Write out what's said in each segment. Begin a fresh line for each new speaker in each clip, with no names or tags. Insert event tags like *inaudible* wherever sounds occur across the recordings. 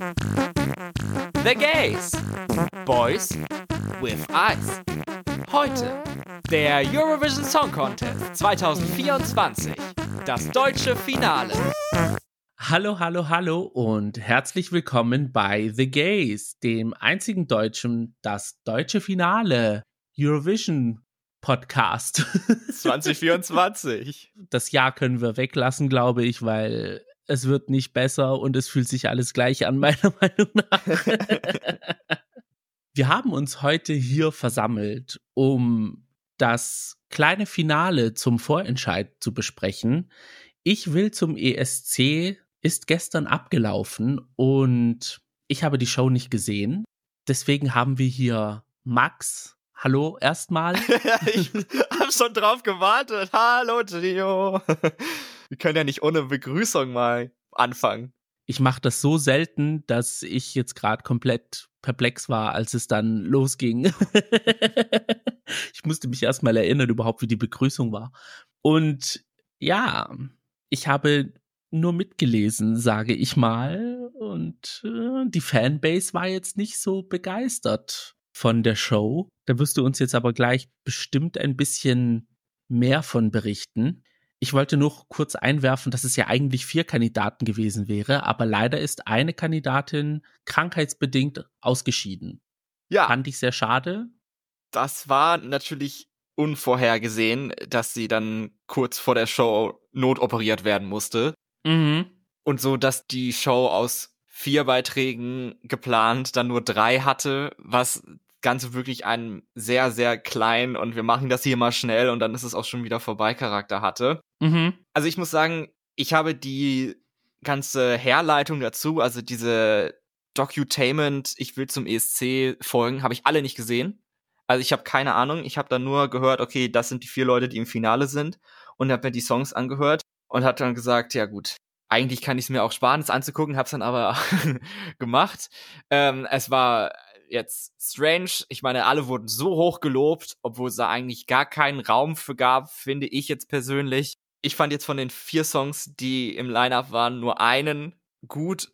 The Gays. Boys with Eyes. Heute der Eurovision Song Contest 2024. Das deutsche Finale.
Hallo, hallo, hallo und herzlich willkommen bei The Gays, dem einzigen deutschen, das deutsche Finale Eurovision Podcast. *laughs*
2024.
Das Jahr können wir weglassen, glaube ich, weil es wird nicht besser und es fühlt sich alles gleich an, *laughs* meiner Meinung nach. wir haben uns heute hier versammelt, um das kleine Finale zum Vorentscheid zu besprechen. Ich will zum ESC ist gestern abgelaufen und ich habe die Show nicht gesehen. Deswegen haben wir hier Max. Hallo erstmal. *laughs*
ich habe schon drauf gewartet. Hallo Trio. Wir können ja nicht ohne Begrüßung mal anfangen.
Ich mache das so selten, dass ich jetzt gerade komplett perplex war, als es dann losging. *laughs* ich musste mich erstmal erinnern, überhaupt, wie die Begrüßung war. Und ja, ich habe nur mitgelesen, sage ich mal. Und äh, die Fanbase war jetzt nicht so begeistert von der Show. Da wirst du uns jetzt aber gleich bestimmt ein bisschen mehr von berichten. Ich wollte nur kurz einwerfen, dass es ja eigentlich vier Kandidaten gewesen wäre, aber leider ist eine Kandidatin krankheitsbedingt ausgeschieden. Ja. Fand ich sehr schade.
Das war natürlich unvorhergesehen, dass sie dann kurz vor der Show notoperiert werden musste. Mhm. Und so, dass die Show aus vier Beiträgen geplant dann nur drei hatte, was Ganze wirklich einen sehr, sehr kleinen und wir machen das hier mal schnell und dann ist es auch schon wieder vorbei Charakter hatte. Mhm. Also ich muss sagen, ich habe die ganze Herleitung dazu, also diese Docutainment, ich will zum ESC folgen, habe ich alle nicht gesehen. Also ich habe keine Ahnung, ich habe dann nur gehört, okay, das sind die vier Leute, die im Finale sind und habe mir die Songs angehört und hat dann gesagt, ja gut, eigentlich kann ich es mir auch sparen, es anzugucken, habe es dann aber *laughs* gemacht. Ähm, es war jetzt strange. Ich meine, alle wurden so hoch gelobt, obwohl es da eigentlich gar keinen Raum für gab, finde ich jetzt persönlich. Ich fand jetzt von den vier Songs, die im Lineup waren, nur einen gut,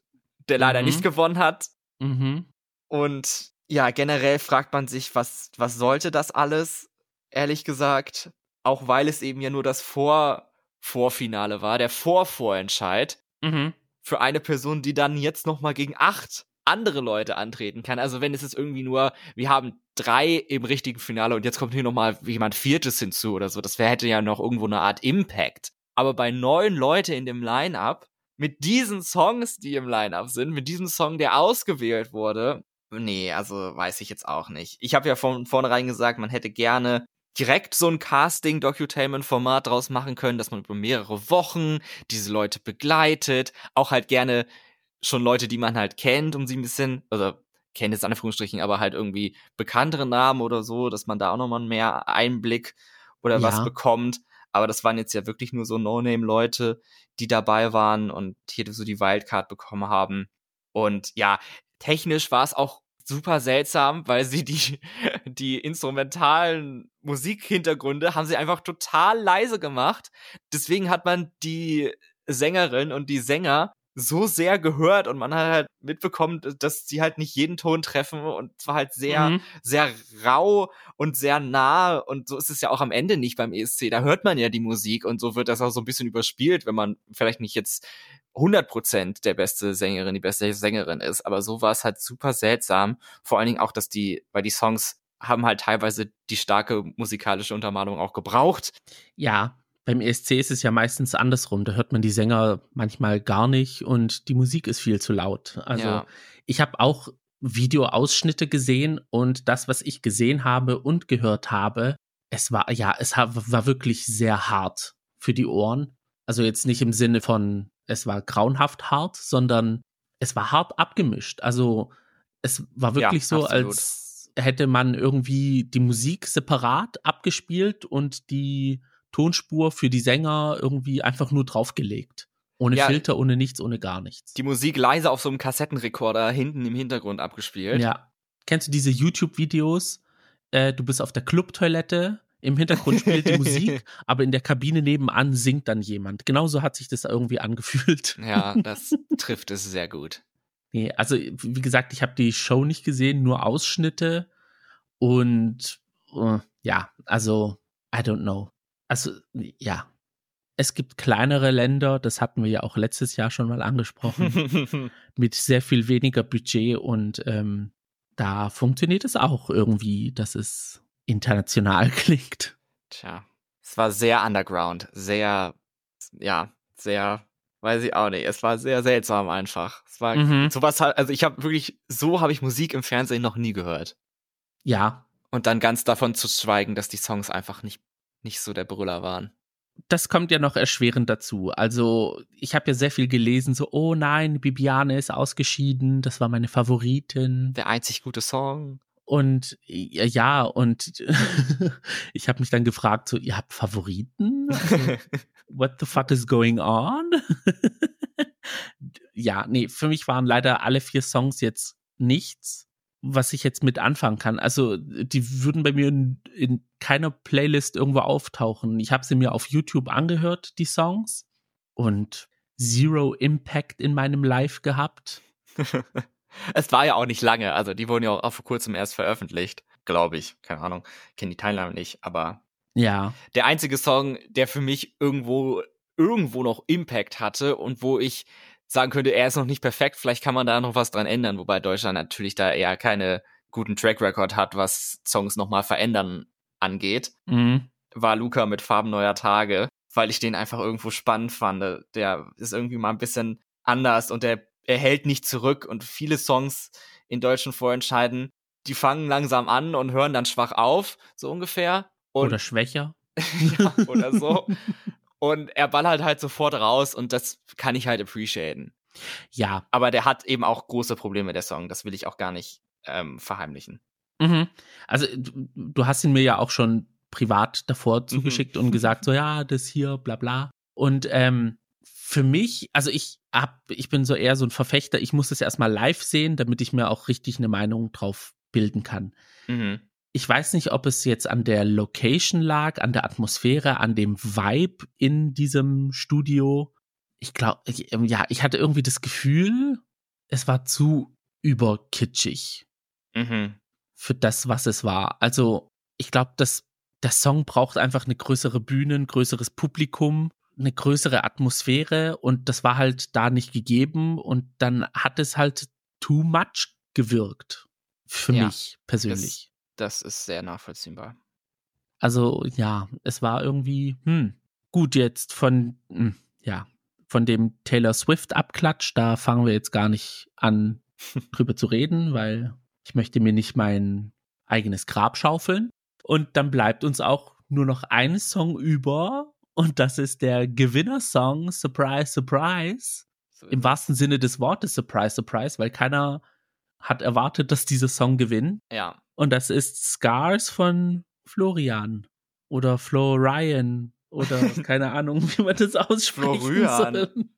der leider mhm. nicht gewonnen hat. Mhm. Und ja, generell fragt man sich, was, was sollte das alles? Ehrlich gesagt. Auch weil es eben ja nur das Vor Vorfinale war, der Vorvorentscheid. Mhm. Für eine Person, die dann jetzt nochmal gegen acht andere Leute antreten kann. Also wenn es jetzt irgendwie nur, wir haben drei im richtigen Finale und jetzt kommt hier nochmal jemand Viertes hinzu oder so, das wär, hätte ja noch irgendwo eine Art Impact. Aber bei neun Leute in dem Line-Up, mit diesen Songs, die im Line-Up sind, mit diesem Song, der ausgewählt wurde, nee, also weiß ich jetzt auch nicht. Ich habe ja von vornherein gesagt, man hätte gerne direkt so ein Casting-Docutainment-Format draus machen können, dass man über mehrere Wochen diese Leute begleitet, auch halt gerne schon Leute, die man halt kennt, um sie ein bisschen, also kennt jetzt Anführungsstrichen, aber halt irgendwie bekanntere Namen oder so, dass man da auch nochmal mehr Einblick oder ja. was bekommt. Aber das waren jetzt ja wirklich nur so No-Name-Leute, die dabei waren und hier so die Wildcard bekommen haben. Und ja, technisch war es auch super seltsam, weil sie die, *laughs* die instrumentalen Musikhintergründe haben sie einfach total leise gemacht. Deswegen hat man die Sängerin und die Sänger so sehr gehört und man hat halt mitbekommen, dass sie halt nicht jeden Ton treffen und zwar halt sehr, mhm. sehr rau und sehr nah und so ist es ja auch am Ende nicht beim ESC. Da hört man ja die Musik und so wird das auch so ein bisschen überspielt, wenn man vielleicht nicht jetzt 100% der beste Sängerin, die beste Sängerin ist, aber so war es halt super seltsam. Vor allen Dingen auch, dass die, weil die Songs haben halt teilweise die starke musikalische Untermalung auch gebraucht.
Ja, beim ESC ist es ja meistens andersrum. Da hört man die Sänger manchmal gar nicht und die Musik ist viel zu laut. Also ja. ich habe auch Videoausschnitte gesehen und das, was ich gesehen habe und gehört habe, es war ja, es war wirklich sehr hart für die Ohren. Also jetzt nicht im Sinne von, es war grauenhaft hart, sondern es war hart abgemischt. Also es war wirklich ja, so, absolut. als hätte man irgendwie die Musik separat abgespielt und die Tonspur für die Sänger irgendwie einfach nur draufgelegt. Ohne ja, Filter, ohne nichts, ohne gar nichts.
Die Musik leise auf so einem Kassettenrekorder hinten im Hintergrund abgespielt.
Ja. Kennst du diese YouTube-Videos? Äh, du bist auf der Clubtoilette, im Hintergrund spielt die Musik, *laughs* aber in der Kabine nebenan singt dann jemand. Genauso hat sich das irgendwie angefühlt.
Ja, das *laughs* trifft es sehr gut.
Nee, also wie gesagt, ich habe die Show nicht gesehen, nur Ausschnitte und uh, ja, also I don't know. Also ja, es gibt kleinere Länder, das hatten wir ja auch letztes Jahr schon mal angesprochen, *laughs* mit sehr viel weniger Budget und ähm, da funktioniert es auch irgendwie, dass es international *laughs* klingt.
Tja, es war sehr underground, sehr, ja, sehr, weiß ich auch nicht. Es war sehr seltsam einfach. Es war mhm. sowas, also ich habe wirklich, so habe ich Musik im Fernsehen noch nie gehört.
Ja.
Und dann ganz davon zu schweigen, dass die Songs einfach nicht, nicht so der Brüller waren
das kommt ja noch erschwerend dazu. Also, ich habe ja sehr viel gelesen, so, oh nein, Bibiane ist ausgeschieden, das war meine Favoritin.
Der einzig gute Song.
Und ja, und *laughs* ich habe mich dann gefragt, so, ihr habt Favoriten? Also, *laughs* what the fuck is going on? *laughs* ja, nee, für mich waren leider alle vier Songs jetzt nichts was ich jetzt mit anfangen kann. Also die würden bei mir in, in keiner Playlist irgendwo auftauchen. Ich habe sie mir auf YouTube angehört, die Songs, und Zero Impact in meinem Live gehabt. *laughs*
es war ja auch nicht lange, also die wurden ja auch vor kurzem erst veröffentlicht, glaube ich. Keine Ahnung, kenne die Teilnahme nicht, aber
ja.
Der einzige Song, der für mich irgendwo irgendwo noch Impact hatte und wo ich sagen könnte, er ist noch nicht perfekt, vielleicht kann man da noch was dran ändern, wobei Deutschland natürlich da eher keine guten Track Record hat, was Songs nochmal verändern angeht, mhm. war Luca mit Farben neuer Tage, weil ich den einfach irgendwo spannend fand. Der ist irgendwie mal ein bisschen anders und der er hält nicht zurück und viele Songs in deutschen Vorentscheiden, die fangen langsam an und hören dann schwach auf, so ungefähr. Und,
oder schwächer. *laughs*
ja, oder so. *laughs* Und er ballert halt sofort raus und das kann ich halt appreciaten.
Ja.
Aber der hat eben auch große Probleme, der Song. Das will ich auch gar nicht ähm, verheimlichen.
Mhm. Also du, du, hast ihn mir ja auch schon privat davor mhm. zugeschickt mhm. und gesagt, so *laughs* ja, das hier, bla bla. Und ähm, für mich, also ich hab, ich bin so eher so ein Verfechter, ich muss das erstmal live sehen, damit ich mir auch richtig eine Meinung drauf bilden kann. Mhm ich weiß nicht, ob es jetzt an der Location lag, an der Atmosphäre, an dem Vibe in diesem Studio. Ich glaube, ja, ich hatte irgendwie das Gefühl, es war zu überkitschig mhm. für das, was es war. Also, ich glaube, dass der Song braucht einfach eine größere Bühne, ein größeres Publikum, eine größere Atmosphäre und das war halt da nicht gegeben und dann hat es halt too much gewirkt. Für ja, mich persönlich.
Das ist sehr nachvollziehbar.
Also ja, es war irgendwie, hm, gut jetzt von, hm, ja, von dem Taylor Swift Abklatsch, da fangen wir jetzt gar nicht an drüber zu reden, weil ich möchte mir nicht mein eigenes Grab schaufeln. Und dann bleibt uns auch nur noch ein Song über und das ist der Gewinnersong Surprise Surprise. So Im wahrsten Sinne des Wortes Surprise Surprise, weil keiner hat erwartet, dass dieser Song gewinnt.
Ja.
Und das ist Scars von Florian oder Florian oder *laughs* keine Ahnung, wie man das ausspricht. Florian.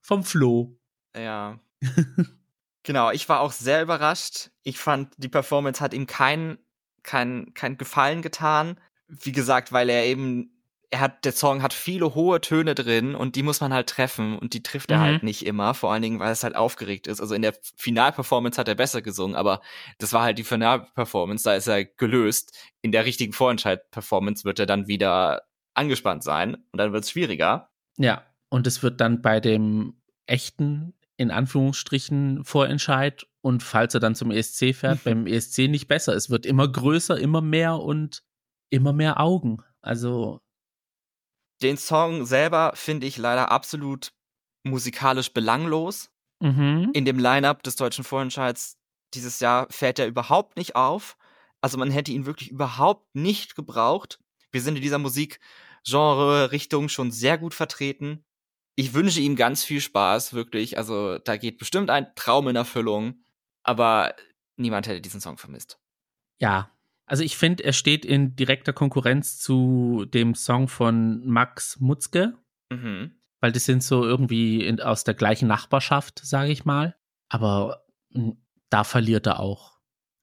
Vom Flo.
Ja. *laughs* genau, ich war auch sehr überrascht. Ich fand, die Performance hat ihm keinen kein, kein Gefallen getan. Wie gesagt, weil er eben er hat, der Song hat viele hohe Töne drin und die muss man halt treffen und die trifft er halt mhm. halt nicht immer, vor allen Dingen, weil es halt aufgeregt ist. Also in der Finalperformance hat er besser gesungen, aber das war halt die Finalperformance, da ist er gelöst. In der richtigen Vorentscheid-Performance wird er dann wieder angespannt sein und dann wird es schwieriger.
Ja, und es wird dann bei dem echten, in Anführungsstrichen, Vorentscheid und falls er dann zum ESC fährt, *laughs* beim ESC nicht besser. Es wird immer größer, immer mehr und immer mehr Augen. Also
den Song selber finde ich leider absolut musikalisch belanglos. Mhm. In dem Line-up des deutschen Vorentscheids dieses Jahr fällt er überhaupt nicht auf. Also man hätte ihn wirklich überhaupt nicht gebraucht. Wir sind in dieser Musikgenre-Richtung schon sehr gut vertreten. Ich wünsche ihm ganz viel Spaß, wirklich. Also da geht bestimmt ein Traum in Erfüllung. Aber niemand hätte diesen Song vermisst.
Ja, also ich finde, er steht in direkter Konkurrenz zu dem Song von Max Mutzke. Mhm. Weil das sind so irgendwie in, aus der gleichen Nachbarschaft, sage ich mal. Aber hm, da verliert er auch.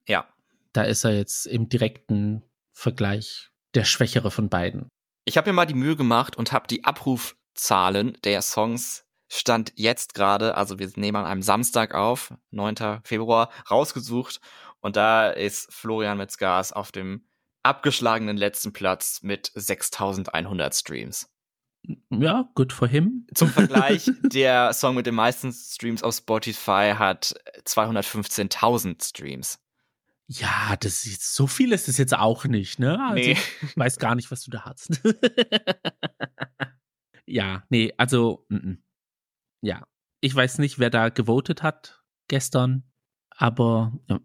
Ja.
Da ist er jetzt im direkten Vergleich der Schwächere von beiden.
Ich habe mir mal die Mühe gemacht und habe die Abrufzahlen der Songs stand jetzt gerade, also wir nehmen an einem Samstag auf, 9. Februar, rausgesucht und da ist Florian Metzgas auf dem abgeschlagenen letzten Platz mit 6100 Streams.
Ja, good for him. *laughs*
Zum Vergleich, der Song mit den meisten Streams auf Spotify hat 215.000 Streams.
Ja, das ist, so viel ist es jetzt auch nicht, ne? Also nee. Ich weiß gar nicht, was du da hast. *laughs* ja, nee, also, n -n. ja. Ich weiß nicht, wer da gewotet hat gestern, aber ja,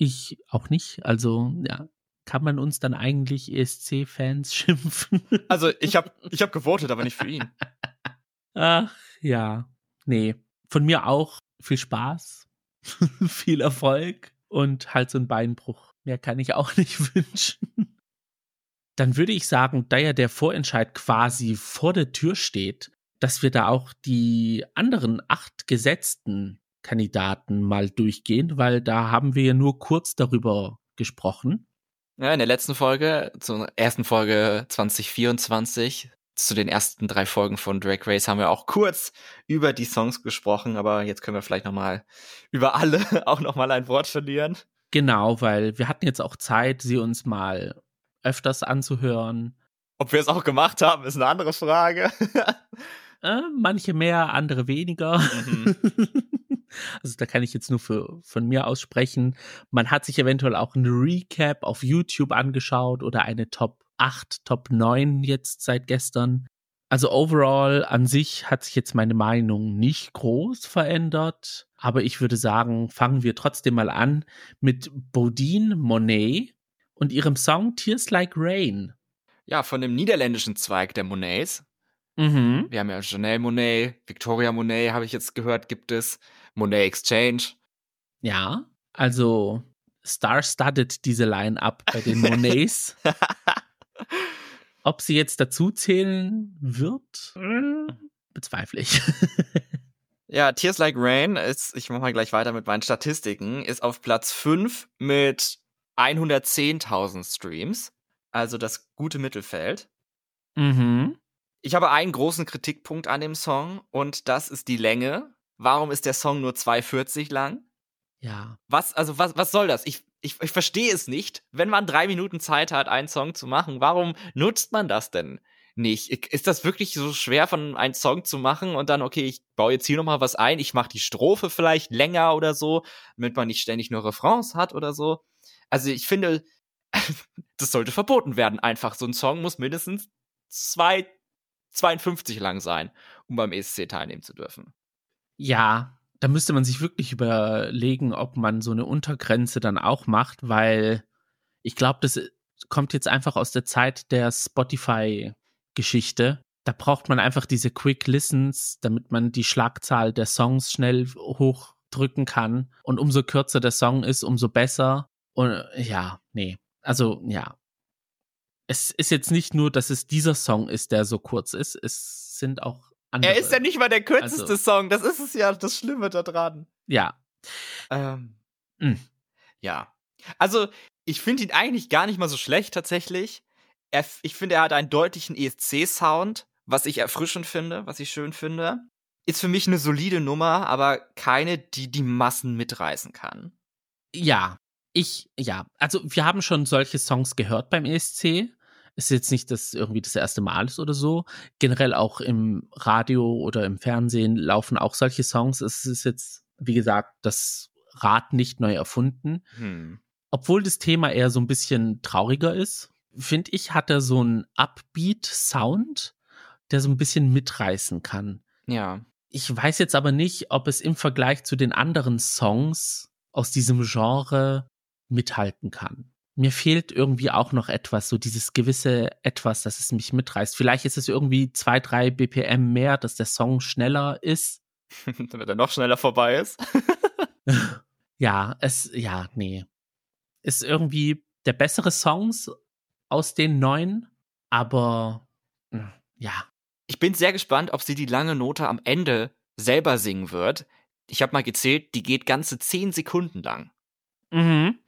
ich auch nicht. Also, ja, kann man uns dann eigentlich ESC-Fans *laughs* schimpfen?
Also, ich habe ich hab gewotet, aber nicht für ihn.
Ach, ja. Nee. Von mir auch viel Spaß, *laughs* viel Erfolg und halt so ein Beinbruch. Mehr kann ich auch *laughs* nicht wünschen. Dann würde ich sagen, da ja der Vorentscheid quasi vor der Tür steht, dass wir da auch die anderen acht gesetzten Kandidaten mal durchgehen, weil da haben wir ja nur kurz darüber gesprochen.
Ja, in der letzten Folge, zur ersten Folge 2024, zu den ersten drei Folgen von Drag Race haben wir auch kurz über die Songs gesprochen, aber jetzt können wir vielleicht noch mal über alle *laughs* auch noch mal ein Wort verlieren.
Genau, weil wir hatten jetzt auch Zeit, sie uns mal öfters anzuhören.
Ob wir es auch gemacht haben, ist eine andere Frage. *laughs*
äh, manche mehr, andere weniger. Mhm. *laughs* Also da kann ich jetzt nur für, von mir aussprechen. Man hat sich eventuell auch ein Recap auf YouTube angeschaut oder eine Top 8, Top 9 jetzt seit gestern. Also overall an sich hat sich jetzt meine Meinung nicht groß verändert, aber ich würde sagen, fangen wir trotzdem mal an mit Bodine Monet und ihrem Song Tears Like Rain.
Ja, von dem niederländischen Zweig der Monets. Mhm. Wir haben ja Janelle Monet, Victoria Monet, habe ich jetzt gehört, gibt es. Monet Exchange.
Ja, also star-studded diese Line-Up bei den Monets. *laughs* Ob sie jetzt dazu zählen wird, bezweifle ich. *laughs*
ja, Tears Like Rain ist, ich mache mal gleich weiter mit meinen Statistiken, ist auf Platz 5 mit 110.000 Streams. Also das gute Mittelfeld. Mhm. Ich habe einen großen Kritikpunkt an dem Song und das ist die Länge. Warum ist der Song nur 2,40 lang?
Ja.
Was, also was, was soll das? Ich, ich, ich verstehe es nicht. Wenn man drei Minuten Zeit hat, einen Song zu machen, warum nutzt man das denn nicht? Ist das wirklich so schwer, von einem Song zu machen und dann, okay, ich baue jetzt hier nochmal was ein, ich mache die Strophe vielleicht länger oder so, damit man nicht ständig nur Refrains hat oder so? Also ich finde, *laughs* das sollte verboten werden. Einfach so ein Song muss mindestens zwei, 52 lang sein, um beim ESC teilnehmen zu dürfen.
Ja, da müsste man sich wirklich überlegen, ob man so eine Untergrenze dann auch macht, weil ich glaube, das kommt jetzt einfach aus der Zeit der Spotify-Geschichte. Da braucht man einfach diese Quick Listens, damit man die Schlagzahl der Songs schnell hochdrücken kann. Und umso kürzer der Song ist, umso besser. Und ja, nee. Also ja. Es ist jetzt nicht nur, dass es dieser Song ist, der so kurz ist. Es sind auch
andere. Er ist ja nicht mal der kürzeste also, Song. Das ist es ja das Schlimme daran.
Ja.
Ähm, mm. Ja. Also, ich finde ihn eigentlich gar nicht mal so schlecht tatsächlich. Er, ich finde, er hat einen deutlichen ESC-Sound, was ich erfrischend finde, was ich schön finde. Ist für mich eine solide Nummer, aber keine, die die Massen mitreißen kann.
Ja, ich, ja. Also, wir haben schon solche Songs gehört beim ESC ist jetzt nicht das irgendwie das erste Mal ist oder so. Generell auch im Radio oder im Fernsehen laufen auch solche Songs. Es ist jetzt, wie gesagt, das Rad nicht neu erfunden. Hm. Obwohl das Thema eher so ein bisschen trauriger ist, finde ich, hat er so einen Upbeat-Sound, der so ein bisschen mitreißen kann.
Ja.
Ich weiß jetzt aber nicht, ob es im Vergleich zu den anderen Songs aus diesem Genre mithalten kann mir fehlt irgendwie auch noch etwas, so dieses gewisse etwas, dass es mich mitreißt. Vielleicht ist es irgendwie zwei, drei BPM mehr, dass der Song schneller ist. *laughs*
Damit er noch schneller vorbei ist. *laughs*
ja, es, ja, nee. Ist irgendwie der bessere Songs aus den neuen, aber hm, ja.
Ich bin sehr gespannt, ob sie die lange Note am Ende selber singen wird. Ich habe mal gezählt, die geht ganze zehn Sekunden lang.
Mhm.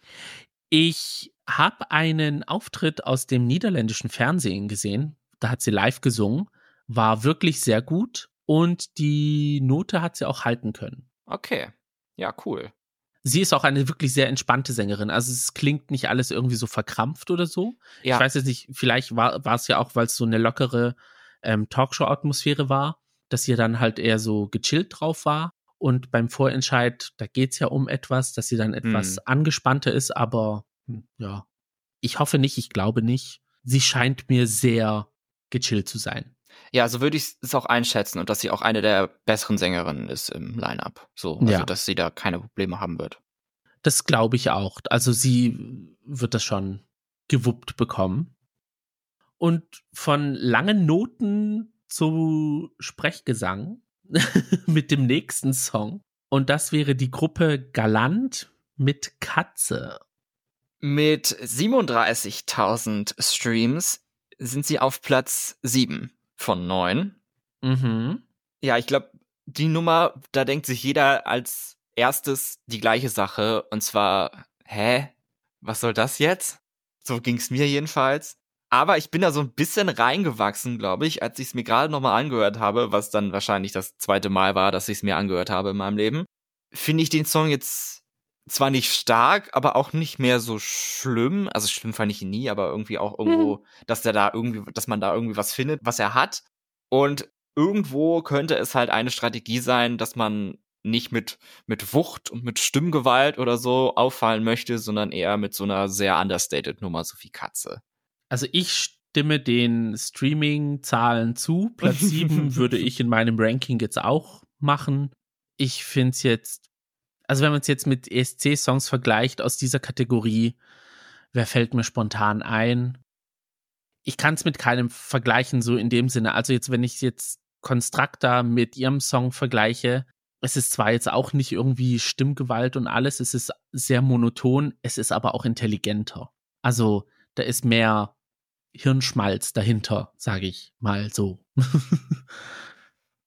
Ich habe einen Auftritt aus dem niederländischen Fernsehen gesehen. Da hat sie live gesungen. War wirklich sehr gut. Und die Note hat sie auch halten können.
Okay. Ja, cool.
Sie ist auch eine wirklich sehr entspannte Sängerin. Also es klingt nicht alles irgendwie so verkrampft oder so. Ja. Ich weiß jetzt nicht, vielleicht war, war es ja auch, weil es so eine lockere ähm, Talkshow-Atmosphäre war, dass sie dann halt eher so gechillt drauf war. Und beim Vorentscheid, da geht es ja um etwas, dass sie dann etwas hm. angespannter ist, aber ja, ich hoffe nicht, ich glaube nicht. Sie scheint mir sehr gechillt zu sein.
Ja, so würde ich es auch einschätzen und dass sie auch eine der besseren Sängerinnen ist im Line-Up. So, also ja. dass sie da keine Probleme haben wird.
Das glaube ich auch. Also sie wird das schon gewuppt bekommen. Und von langen Noten zu Sprechgesang *laughs* mit dem nächsten Song. Und das wäre die Gruppe Galant mit Katze.
Mit 37.000 Streams sind sie auf Platz 7 von 9. Mhm. Ja, ich glaube, die Nummer, da denkt sich jeder als erstes die gleiche Sache. Und zwar, hä? Was soll das jetzt? So ging's mir jedenfalls. Aber ich bin da so ein bisschen reingewachsen, glaube ich, als ich es mir gerade nochmal angehört habe, was dann wahrscheinlich das zweite Mal war, dass ich es mir angehört habe in meinem Leben. Finde ich den Song jetzt zwar nicht stark, aber auch nicht mehr so schlimm. Also schlimm fand ich ihn nie, aber irgendwie auch irgendwo, mhm. dass der da irgendwie, dass man da irgendwie was findet, was er hat. Und irgendwo könnte es halt eine Strategie sein, dass man nicht mit, mit Wucht und mit Stimmgewalt oder so auffallen möchte, sondern eher mit so einer sehr understated Nummer, so wie Katze.
Also ich stimme den Streaming-Zahlen zu. Platz 7 *laughs* würde ich in meinem Ranking jetzt auch machen. Ich finde es jetzt, also wenn man es jetzt mit ESC-Songs vergleicht aus dieser Kategorie, wer fällt mir spontan ein? Ich kann es mit keinem vergleichen, so in dem Sinne. Also jetzt, wenn ich jetzt Constructa mit ihrem Song vergleiche, es ist zwar jetzt auch nicht irgendwie Stimmgewalt und alles, es ist sehr monoton, es ist aber auch intelligenter. Also da ist mehr Hirnschmalz dahinter, sage ich mal so.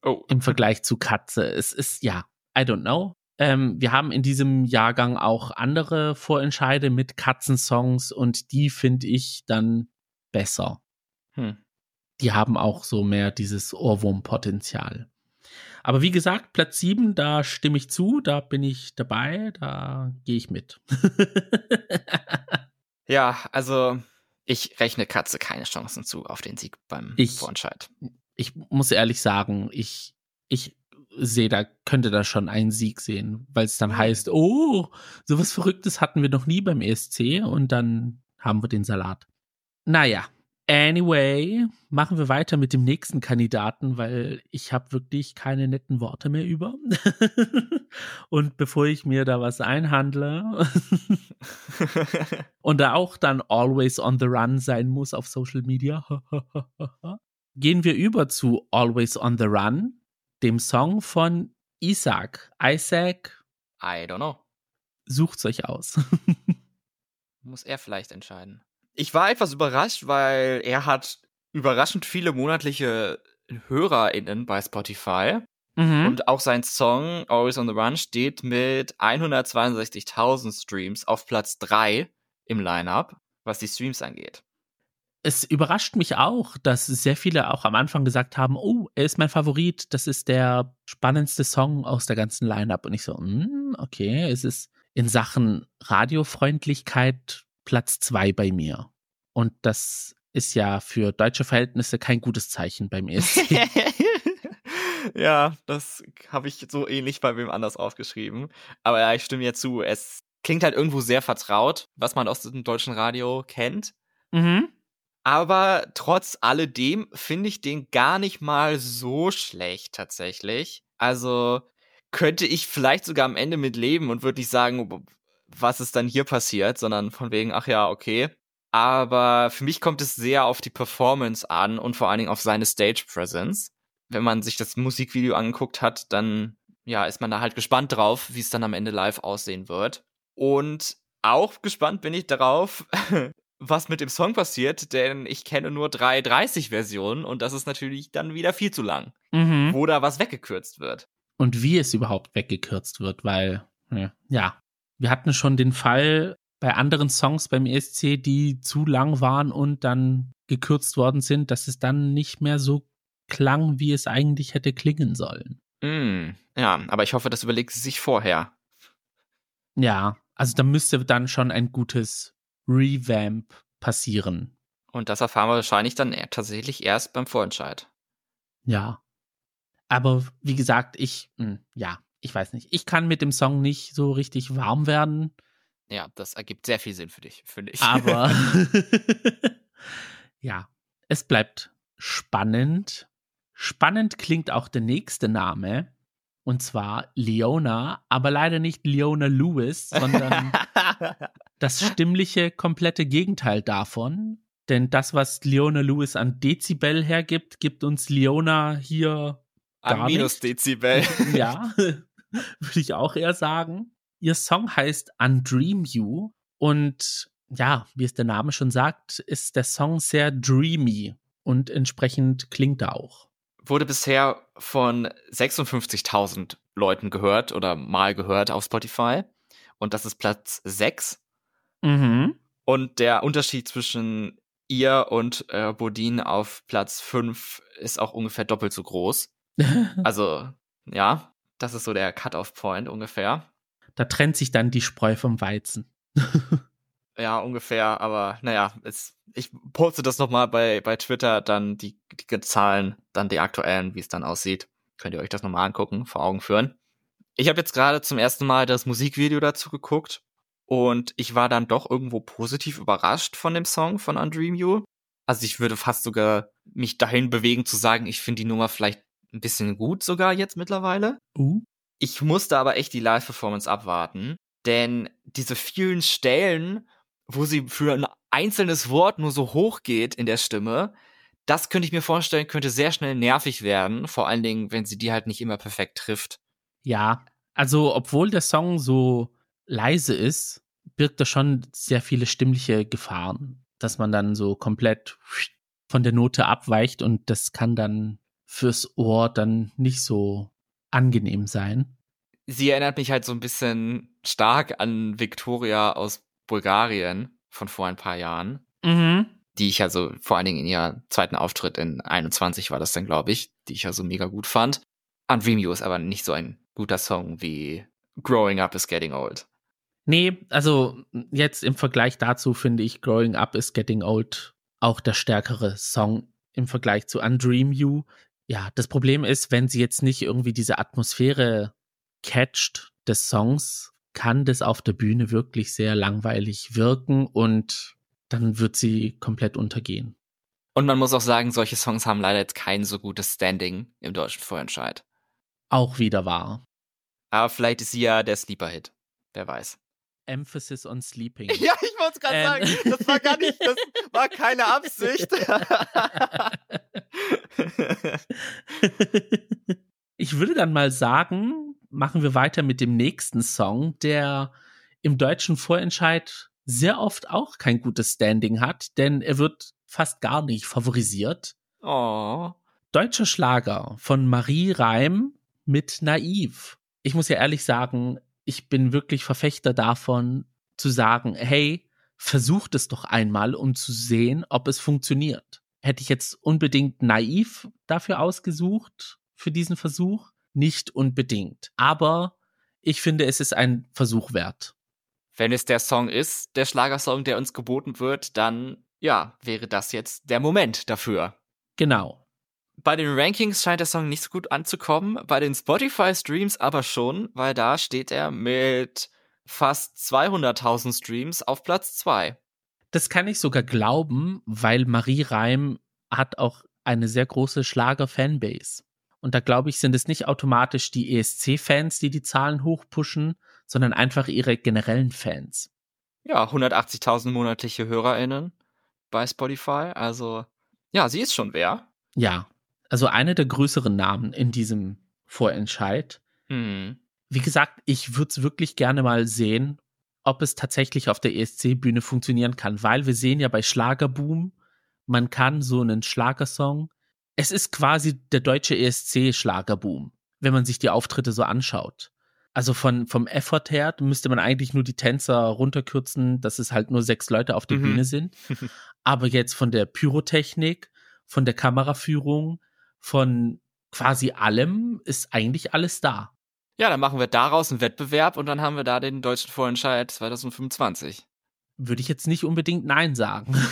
oh. *laughs* Im Vergleich zu Katze. Es ist, ja, I don't know. Ähm, wir haben in diesem Jahrgang auch andere Vorentscheide mit Katzensongs und die finde ich dann besser. Hm. Die haben auch so mehr dieses Ohrwurmpotenzial. Aber wie gesagt, Platz 7, da stimme ich zu, da bin ich dabei, da gehe ich mit. *laughs*
ja, also ich rechne Katze keine Chancen zu auf den Sieg beim ich, Vorentscheid.
Ich muss ehrlich sagen, ich, ich sehe da, könnte da schon einen Sieg sehen, weil es dann mhm. heißt, oh, sowas Verrücktes hatten wir noch nie beim ESC und dann haben wir den Salat. Naja, Anyway, machen wir weiter mit dem nächsten Kandidaten, weil ich habe wirklich keine netten Worte mehr über. *laughs* und bevor ich mir da was einhandle *laughs* und da auch dann always on the run sein muss auf Social Media, *laughs* gehen wir über zu Always on the Run, dem Song von Isaac. Isaac.
I don't know.
Sucht's euch aus. *laughs*
muss er vielleicht entscheiden. Ich war etwas überrascht, weil er hat überraschend viele monatliche HörerInnen bei Spotify. Mhm. Und auch sein Song Always on the Run steht mit 162.000 Streams auf Platz 3 im Lineup, was die Streams angeht.
Es überrascht mich auch, dass sehr viele auch am Anfang gesagt haben, oh, er ist mein Favorit, das ist der spannendste Song aus der ganzen Lineup. Und ich so, mm, okay, es ist in Sachen Radiofreundlichkeit Platz zwei bei mir. Und das ist ja für deutsche Verhältnisse kein gutes Zeichen beim ESC. *laughs* *laughs*
ja, das habe ich so ähnlich bei wem anders aufgeschrieben. Aber ja, ich stimme dir zu. Es klingt halt irgendwo sehr vertraut, was man aus dem deutschen Radio kennt. Mhm. Aber trotz alledem finde ich den gar nicht mal so schlecht tatsächlich. Also könnte ich vielleicht sogar am Ende mit leben und würde nicht sagen, was ist dann hier passiert, sondern von wegen, ach ja, okay. Aber für mich kommt es sehr auf die Performance an und vor allen Dingen auf seine Stage Presence. Wenn man sich das Musikvideo angeguckt hat, dann ja, ist man da halt gespannt drauf, wie es dann am Ende live aussehen wird. Und auch gespannt bin ich darauf, *laughs* was mit dem Song passiert, denn ich kenne nur drei 30-Versionen und das ist natürlich dann wieder viel zu lang, mhm. wo da was weggekürzt wird.
Und wie es überhaupt weggekürzt wird, weil, ja, wir hatten schon den Fall bei anderen Songs beim ESC, die zu lang waren und dann gekürzt worden sind, dass es dann nicht mehr so klang, wie es eigentlich hätte klingen sollen.
Mm, ja, aber ich hoffe, das überlegt sie sich vorher.
Ja, also da müsste dann schon ein gutes Revamp passieren.
Und das erfahren wir wahrscheinlich dann tatsächlich erst beim Vorentscheid.
Ja. Aber wie gesagt, ich, mh, hm, ja, ich weiß nicht. Ich kann mit dem Song nicht so richtig warm werden.
Ja, das ergibt sehr viel Sinn für dich, finde ich.
Aber *laughs* *laughs* ja, es bleibt spannend. Spannend klingt auch der nächste Name. Und zwar Leona, aber leider nicht Leona Lewis, sondern *laughs* das stimmliche, komplette Gegenteil davon. Denn das, was Leona Lewis an Dezibel hergibt, gibt uns Leona hier
an minus. Dezibel. *laughs*
Ja, *laughs* würde ich auch eher sagen. Ihr Song heißt Undream You und ja, wie es der Name schon sagt, ist der Song sehr dreamy und entsprechend klingt er auch.
Wurde bisher von 56.000 Leuten gehört oder mal gehört auf Spotify und das ist Platz 6. Mhm. Und der Unterschied zwischen ihr und äh, Bodin auf Platz 5 ist auch ungefähr doppelt so groß. *laughs* also, ja, das ist so der Cut-off-Point ungefähr.
Da trennt sich dann die Spreu vom Weizen. *laughs*
ja, ungefähr, aber naja, es, ich poste das nochmal bei, bei Twitter, dann die, die Zahlen, dann die aktuellen, wie es dann aussieht. Könnt ihr euch das nochmal angucken, vor Augen führen. Ich habe jetzt gerade zum ersten Mal das Musikvideo dazu geguckt und ich war dann doch irgendwo positiv überrascht von dem Song von Undream You. Also ich würde fast sogar mich dahin bewegen zu sagen, ich finde die Nummer vielleicht ein bisschen gut sogar jetzt mittlerweile. Uh. Ich musste aber echt die Live-Performance abwarten, denn diese vielen Stellen, wo sie für ein einzelnes Wort nur so hoch geht in der Stimme, das könnte ich mir vorstellen, könnte sehr schnell nervig werden, vor allen Dingen, wenn sie die halt nicht immer perfekt trifft.
Ja, also obwohl der Song so leise ist, birgt er schon sehr viele stimmliche Gefahren, dass man dann so komplett von der Note abweicht und das kann dann fürs Ohr dann nicht so angenehm sein.
Sie erinnert mich halt so ein bisschen stark an Victoria aus Bulgarien von vor ein paar Jahren. Mhm. Die ich also vor allen Dingen in ihrer zweiten Auftritt in 21 war das dann, glaube ich, die ich also mega gut fand. Unreal ist aber nicht so ein guter Song wie Growing Up is Getting Old.
Nee, also jetzt im Vergleich dazu finde ich Growing Up is Getting Old auch der stärkere Song im Vergleich zu Undream You. Ja, das Problem ist, wenn sie jetzt nicht irgendwie diese Atmosphäre catcht des Songs, kann das auf der Bühne wirklich sehr langweilig wirken und dann wird sie komplett untergehen.
Und man muss auch sagen, solche Songs haben leider jetzt kein so gutes Standing im deutschen Vorentscheid.
Auch wieder wahr.
Aber vielleicht ist sie ja der Sleeper-Hit. Wer weiß.
Emphasis on Sleeping. *laughs*
Ja, ich wollte es gerade ähm. sagen. Das war gar nicht, das war keine Absicht. *laughs*
ich würde dann mal sagen, machen wir weiter mit dem nächsten Song, der im deutschen Vorentscheid sehr oft auch kein gutes Standing hat, denn er wird fast gar nicht favorisiert.
Oh.
Deutscher Schlager von Marie Reim mit Naiv. Ich muss ja ehrlich sagen, ich bin wirklich Verfechter davon, zu sagen, hey, versucht es doch einmal, um zu sehen, ob es funktioniert. Hätte ich jetzt unbedingt naiv dafür ausgesucht, für diesen Versuch? Nicht unbedingt. Aber ich finde, es ist ein Versuch wert.
Wenn es der Song ist, der Schlagersong, der uns geboten wird, dann ja, wäre das jetzt der Moment dafür.
Genau.
Bei den Rankings scheint der Song nicht so gut anzukommen, bei den Spotify-Streams aber schon, weil da steht er mit fast 200.000 Streams auf Platz 2.
Das kann ich sogar glauben, weil Marie Reim hat auch eine sehr große Schlager-Fanbase. Und da glaube ich, sind es nicht automatisch die ESC-Fans, die die Zahlen hochpushen, sondern einfach ihre generellen Fans.
Ja, 180.000 monatliche HörerInnen bei Spotify. Also, ja, sie ist schon wer.
Ja, also eine der größeren Namen in diesem Vorentscheid.
Mhm.
Wie gesagt, ich würde es wirklich gerne mal sehen, ob es tatsächlich auf der ESC-Bühne funktionieren kann, weil wir sehen ja bei Schlagerboom, man kann so einen Schlagersong, es ist quasi der deutsche ESC-Schlagerboom, wenn man sich die Auftritte so anschaut. Also von, vom Effort her müsste man eigentlich nur die Tänzer runterkürzen, dass es halt nur sechs Leute auf der mhm. Bühne sind. *laughs* Aber jetzt von der Pyrotechnik, von der Kameraführung, von quasi allem ist eigentlich alles da.
Ja, dann machen wir daraus einen Wettbewerb und dann haben wir da den deutschen Vorentscheid 2025.
Würde ich jetzt nicht unbedingt Nein sagen. *laughs*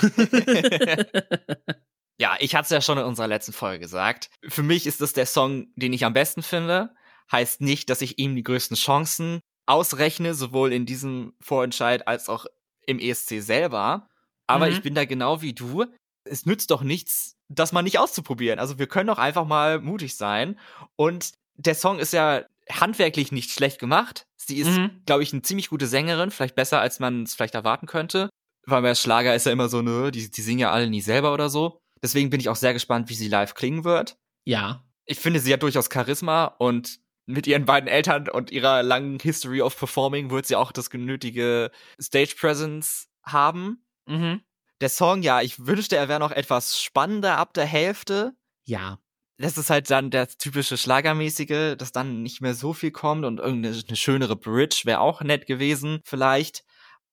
ja, ich hatte es ja schon in unserer letzten Folge gesagt. Für mich ist das der Song, den ich am besten finde. Heißt nicht, dass ich ihm die größten Chancen ausrechne, sowohl in diesem Vorentscheid als auch im ESC selber. Aber mhm. ich bin da genau wie du. Es nützt doch nichts, das mal nicht auszuprobieren. Also wir können doch einfach mal mutig sein. Und der Song ist ja handwerklich nicht schlecht gemacht. Sie ist, mhm. glaube ich, eine ziemlich gute Sängerin, vielleicht besser, als man es vielleicht erwarten könnte. Weil bei Schlager ist ja immer so, ne, die, die singen ja alle nie selber oder so. Deswegen bin ich auch sehr gespannt, wie sie live klingen wird.
Ja.
Ich finde, sie hat durchaus Charisma und mit ihren beiden Eltern und ihrer langen History of Performing wird sie auch das genötige Stage Presence haben. Mhm. Der Song, ja, ich wünschte, er wäre noch etwas spannender ab der Hälfte.
Ja
das ist halt dann der typische Schlagermäßige, dass dann nicht mehr so viel kommt und irgendeine schönere Bridge wäre auch nett gewesen, vielleicht.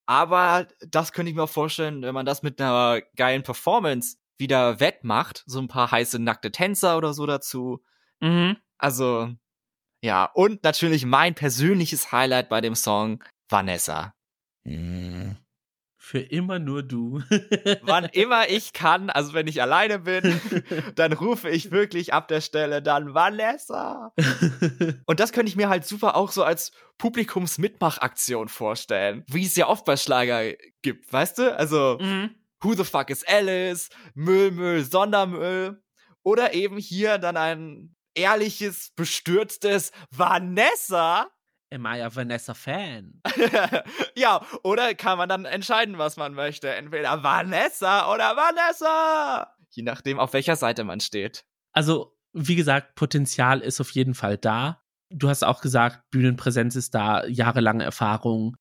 Aber das könnte ich mir auch vorstellen, wenn man das mit einer geilen Performance wieder wettmacht, so ein paar heiße nackte Tänzer oder so dazu. Mhm. Also, ja, und natürlich mein persönliches Highlight bei dem Song, Vanessa.
Mhm. Für immer nur du. *laughs*
Wann immer ich kann, also wenn ich alleine bin, *laughs* dann rufe ich wirklich ab der Stelle dann Vanessa. Und das könnte ich mir halt super auch so als Publikumsmitmachaktion vorstellen, wie es ja oft bei Schlager gibt, weißt du? Also, mhm. Who the fuck is Alice? Müll, Müll, Sondermüll. Oder eben hier dann ein ehrliches, bestürztes Vanessa
am I a Vanessa Fan? *laughs*
ja, oder kann man dann entscheiden, was man möchte. Entweder Vanessa oder Vanessa. Je nachdem, auf welcher Seite man steht.
Also, wie gesagt, Potenzial ist auf jeden Fall da. Du hast auch gesagt, Bühnenpräsenz ist da, jahrelange Erfahrung.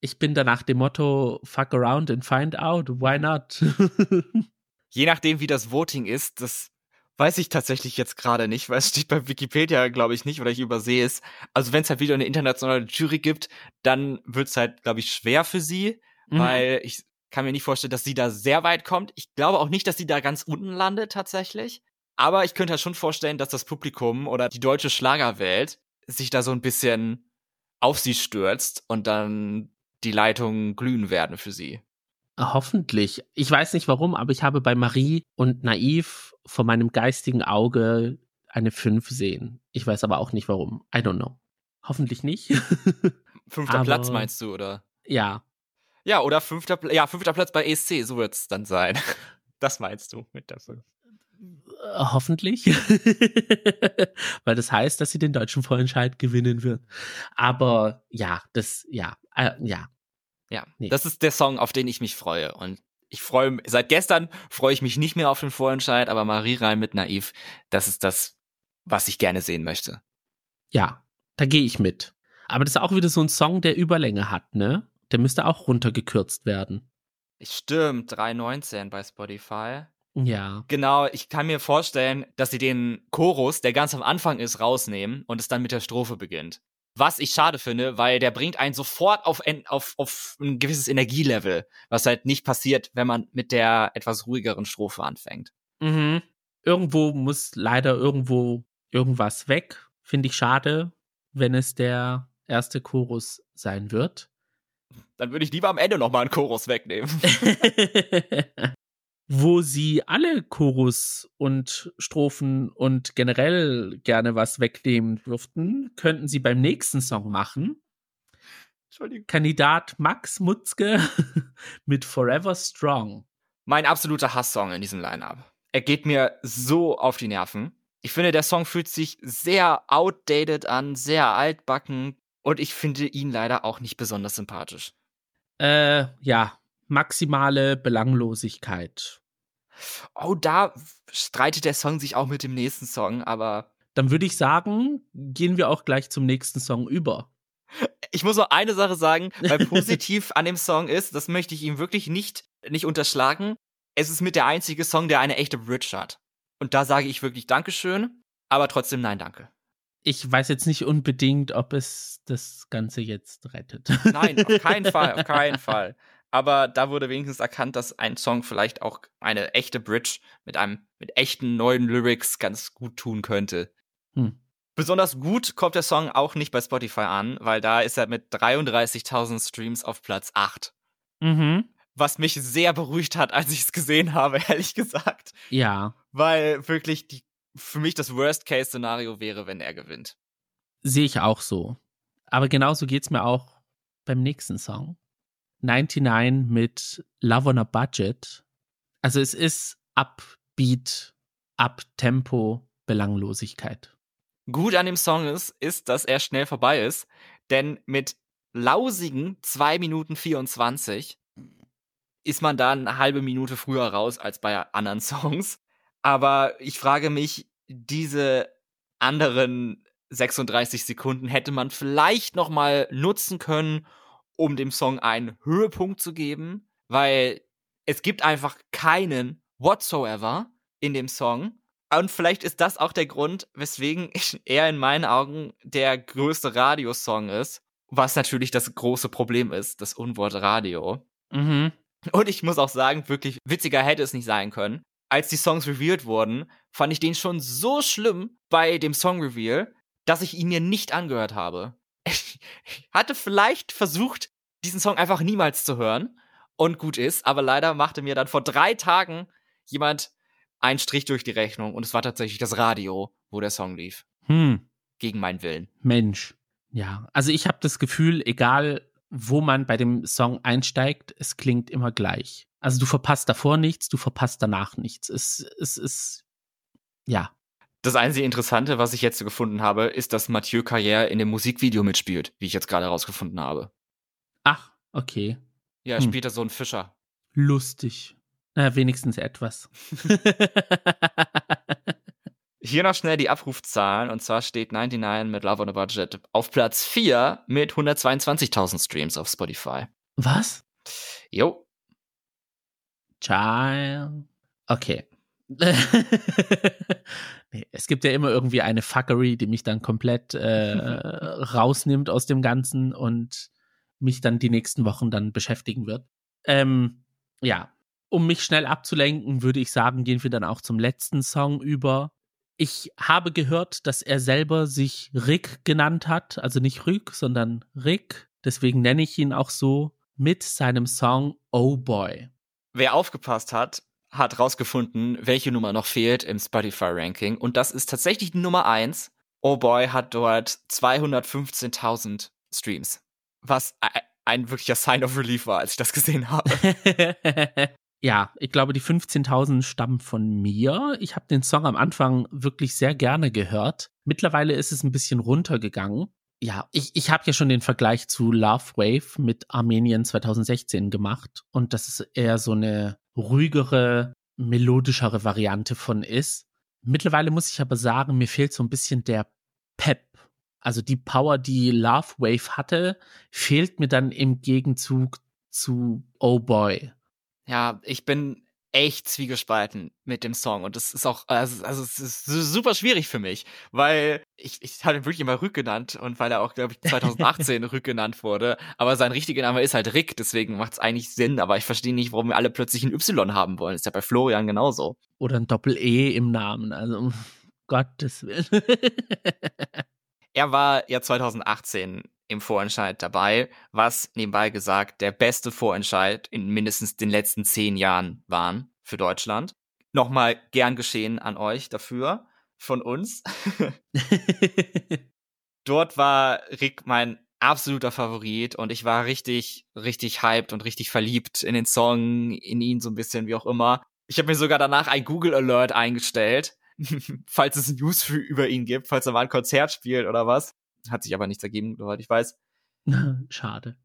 Ich bin da nach dem Motto, fuck around and find out, why not? *laughs*
Je nachdem, wie das Voting ist, das Weiß ich tatsächlich jetzt gerade nicht, weil es steht bei Wikipedia, glaube ich, nicht, oder ich übersehe es. Also wenn es halt wieder eine internationale Jury gibt, dann wird es halt, glaube ich, schwer für sie, mhm. weil ich kann mir nicht vorstellen, dass sie da sehr weit kommt. Ich glaube auch nicht, dass sie da ganz unten landet tatsächlich. Aber ich könnte halt schon vorstellen, dass das Publikum oder die deutsche Schlagerwelt sich da so ein bisschen auf sie stürzt und dann die Leitungen glühen werden für sie.
Hoffentlich. Ich weiß nicht warum, aber ich habe bei Marie und Naiv vor meinem geistigen Auge eine 5 sehen. Ich weiß aber auch nicht warum. I don't know. Hoffentlich nicht. *laughs*
Fünfter aber, Platz meinst du, oder?
Ja.
Ja, oder fünfter, ja, fünfter Platz bei ESC, so wird es dann sein. *laughs* Das meinst du mit der 5.
Äh, hoffentlich. *laughs* Weil das heißt, dass sie den deutschen Vorentscheid gewinnen wird. Aber ja, das, ja, äh, ja,
ja, nee. das ist der Song, auf den ich mich freue. Und ich freue seit gestern freue ich mich nicht mehr auf den Vorentscheid, aber Marie rein mit Naiv, das ist das, was ich gerne sehen möchte.
Ja, da gehe ich mit. Aber das ist auch wieder so ein Song, der Überlänge hat, ne? Der müsste auch runtergekürzt werden.
Stimmt, 3,19 bei Spotify.
Ja.
Genau, ich kann mir vorstellen, dass sie den Chorus, der ganz am Anfang ist, rausnehmen und es dann mit der Strophe beginnt. Was ich schade finde, weil der bringt einen sofort auf, auf, auf ein gewisses Energielevel, was halt nicht passiert, wenn man mit der etwas ruhigeren Strophe anfängt.
Mhm. Irgendwo muss leider irgendwo irgendwas weg. Finde ich schade, wenn es der erste Chorus sein wird.
Dann würde ich lieber am Ende nochmal einen Chorus wegnehmen. *laughs*
wo sie alle Chorus und Strophen und generell gerne was wegnehmen dürften, könnten sie beim nächsten Song machen. Kandidat Max Mutzke *laughs* mit Forever Strong.
Mein absoluter Hasssong in diesem Line-Up. Er geht mir so auf die Nerven. Ich finde, der Song fühlt sich sehr outdated an, sehr altbacken und ich finde ihn leider auch nicht besonders sympathisch.
Äh, ja, maximale Belanglosigkeit.
Oh, da streitet der Song sich auch mit dem nächsten Song, aber.
Dann würde ich sagen, gehen wir auch gleich zum nächsten Song über.
Ich muss noch eine Sache sagen, weil *laughs* positiv an dem Song ist, das möchte ich ihm wirklich nicht, nicht unterschlagen. Es ist mit der einzige Song, der eine echte Bridge hat. Und da sage ich wirklich Dankeschön, aber trotzdem nein, danke.
Ich weiß jetzt nicht unbedingt, ob es das Ganze jetzt rettet.
Nein, auf keinen Fall, auf keinen *laughs* Fall. Aber da wurde wenigstens erkannt, dass ein Song vielleicht auch eine echte Bridge mit einem mit echten neuen Lyrics ganz gut tun könnte. Hm. Besonders gut kommt der Song auch nicht bei Spotify an, weil da ist er mit 33.000 Streams auf Platz 8. Mhm. Was mich sehr beruhigt hat, als ich es gesehen habe, *laughs* ehrlich gesagt.
Ja.
Weil wirklich die, für mich das Worst-Case-Szenario wäre, wenn er gewinnt.
Sehe ich auch so. Aber genauso geht es mir auch beim nächsten Song. 99 mit Love on a Budget. Also es ist Upbeat, Uptempo, Belanglosigkeit.
Gut an dem Song ist, ist, dass er schnell vorbei ist, denn mit lausigen 2 Minuten 24 ist man da eine halbe Minute früher raus als bei anderen Songs. Aber ich frage mich, diese anderen 36 Sekunden hätte man vielleicht noch mal nutzen können, um dem Song einen Höhepunkt zu geben, weil es gibt einfach keinen whatsoever in dem Song. Und vielleicht ist das auch der Grund, weswegen er in meinen Augen der größte Radiosong ist. Was natürlich das große Problem ist, das Unwort Radio. Mhm. Und ich muss auch sagen, wirklich witziger hätte es nicht sein können. Als die Songs revealed wurden, fand ich den schon so schlimm bei dem Song Reveal, dass ich ihn mir nicht angehört habe. Ich hatte vielleicht versucht, diesen Song einfach niemals zu hören und gut ist, aber leider machte mir dann vor drei Tagen jemand einen Strich durch die Rechnung und es war tatsächlich das Radio, wo der Song lief. Hm. Gegen meinen Willen.
Mensch. Ja, also ich habe das Gefühl, egal wo man bei dem Song einsteigt, es klingt immer gleich. Also du verpasst davor nichts, du verpasst danach nichts. Es, es ist, ja,
das einzige Interessante, was ich jetzt gefunden habe, ist, dass Mathieu Carrière in dem Musikvideo mitspielt, wie ich jetzt gerade herausgefunden habe.
Ach, okay.
Ja, er hm. spielt da so einen Fischer.
Lustig. Na, wenigstens etwas. *laughs*
Hier noch schnell die Abrufzahlen. Und zwar steht 99 mit Love on a Budget auf Platz 4 mit 122.000 Streams auf Spotify.
Was?
Jo.
Child. Okay. Nee, es gibt ja immer irgendwie eine Fuckery, die mich dann komplett äh, *laughs* rausnimmt aus dem Ganzen und mich dann die nächsten Wochen dann beschäftigen wird. Ähm, ja, um mich schnell abzulenken, würde ich sagen, gehen wir dann auch zum letzten Song über. Ich habe gehört, dass er selber sich Rick genannt hat, also nicht Rück, sondern Rick. Deswegen nenne ich ihn auch so mit seinem Song Oh Boy.
Wer aufgepasst hat, hat rausgefunden, welche Nummer noch fehlt im Spotify-Ranking. Und das ist tatsächlich die Nummer 1. Oh Boy hat dort 215.000 Streams. Was ein wirklicher Sign of Relief war, als ich das gesehen habe. *laughs*
ja, ich glaube, die 15.000 stammen von mir. Ich habe den Song am Anfang wirklich sehr gerne gehört. Mittlerweile ist es ein bisschen runtergegangen. Ja, ich, ich habe ja schon den Vergleich zu Love Wave mit Armenien 2016 gemacht. Und das ist eher so eine ruhigere, melodischere Variante von ist. Mittlerweile muss ich aber sagen, mir fehlt so ein bisschen der Pep. Also die Power, die Love Wave hatte, fehlt mir dann im Gegenzug zu Oh Boy.
Ja, ich bin echt zwiegespalten mit dem Song. Und das ist auch, also, also es ist super schwierig für mich, weil ich, ich hatte ihn wirklich immer Rück genannt und weil er auch, glaube ich, *laughs* 2018 Rück genannt wurde. Aber sein richtiger Name ist halt Rick, deswegen macht es eigentlich Sinn. Aber ich verstehe nicht, warum wir alle plötzlich ein Y haben wollen. ist ja bei Florian genauso.
Oder ein Doppel-E im Namen. Also, um *laughs* Gottes Willen.
Er war ja 2018 im Vorentscheid dabei, was nebenbei gesagt der beste Vorentscheid in mindestens den letzten zehn Jahren waren für Deutschland. Nochmal gern geschehen an euch dafür, von uns. *laughs* Dort war Rick mein absoluter Favorit und ich war richtig, richtig hyped und richtig verliebt in den Song, in ihn so ein bisschen, wie auch immer. Ich habe mir sogar danach ein Google Alert eingestellt, *laughs* falls es News für, über ihn gibt, falls er mal ein Konzert spielt oder was. Hat sich aber nichts ergeben, soweit ich weiß. *laughs*
Schade.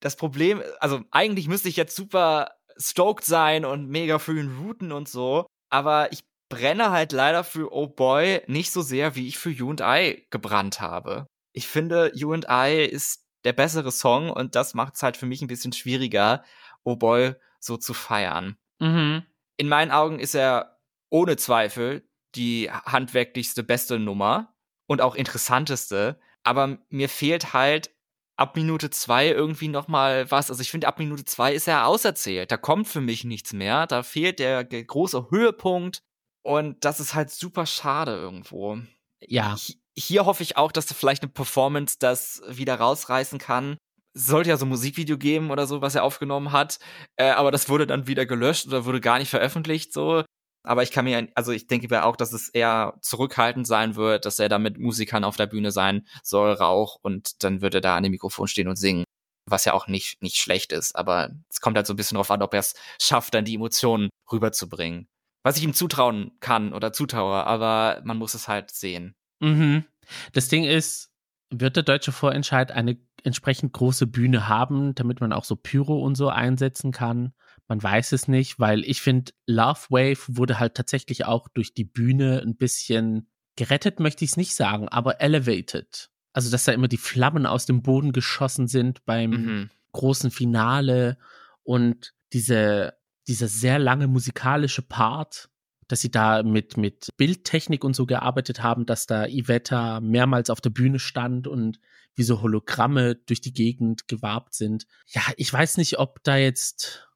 Das Problem, also eigentlich müsste ich jetzt super stoked sein und mega für ihn routen und so, aber ich brenne halt leider für Oh Boy nicht so sehr, wie ich für You and I gebrannt habe. Ich finde, You and I ist der bessere Song und das macht es halt für mich ein bisschen schwieriger, Oh Boy so zu feiern. Mhm. In meinen Augen ist er ohne Zweifel die handwerklichste, beste Nummer und auch interessanteste, aber mir fehlt halt ab Minute zwei irgendwie noch mal was. Also ich finde, ab Minute zwei ist er auserzählt. Da kommt für mich nichts mehr. Da fehlt der große Höhepunkt. Und das ist halt super schade irgendwo.
Ja.
Hier hoffe ich auch, dass da vielleicht eine Performance das wieder rausreißen kann. Es sollte ja so ein Musikvideo geben oder so, was er aufgenommen hat. Äh, aber das wurde dann wieder gelöscht oder wurde gar nicht veröffentlicht, so. Aber ich kann mir, also ich denke mir auch, dass es eher zurückhaltend sein wird, dass er da mit Musikern auf der Bühne sein soll, Rauch, und dann wird er da an dem Mikrofon stehen und singen. Was ja auch nicht, nicht schlecht ist, aber es kommt halt so ein bisschen drauf an, ob er es schafft, dann die Emotionen rüberzubringen. Was ich ihm zutrauen kann oder zutraue, aber man muss es halt sehen.
Mhm. Das Ding ist, wird der deutsche Vorentscheid eine entsprechend große Bühne haben, damit man auch so Pyro und so einsetzen kann? Man weiß es nicht, weil ich finde, Love Wave wurde halt tatsächlich auch durch die Bühne ein bisschen gerettet, möchte ich es nicht sagen, aber elevated. Also, dass da immer die Flammen aus dem Boden geschossen sind beim mhm. großen Finale und diese, dieser sehr lange musikalische Part, dass sie da mit, mit Bildtechnik und so gearbeitet haben, dass da Iveta mehrmals auf der Bühne stand und wie so Hologramme durch die Gegend gewabt sind. Ja, ich weiß nicht, ob da jetzt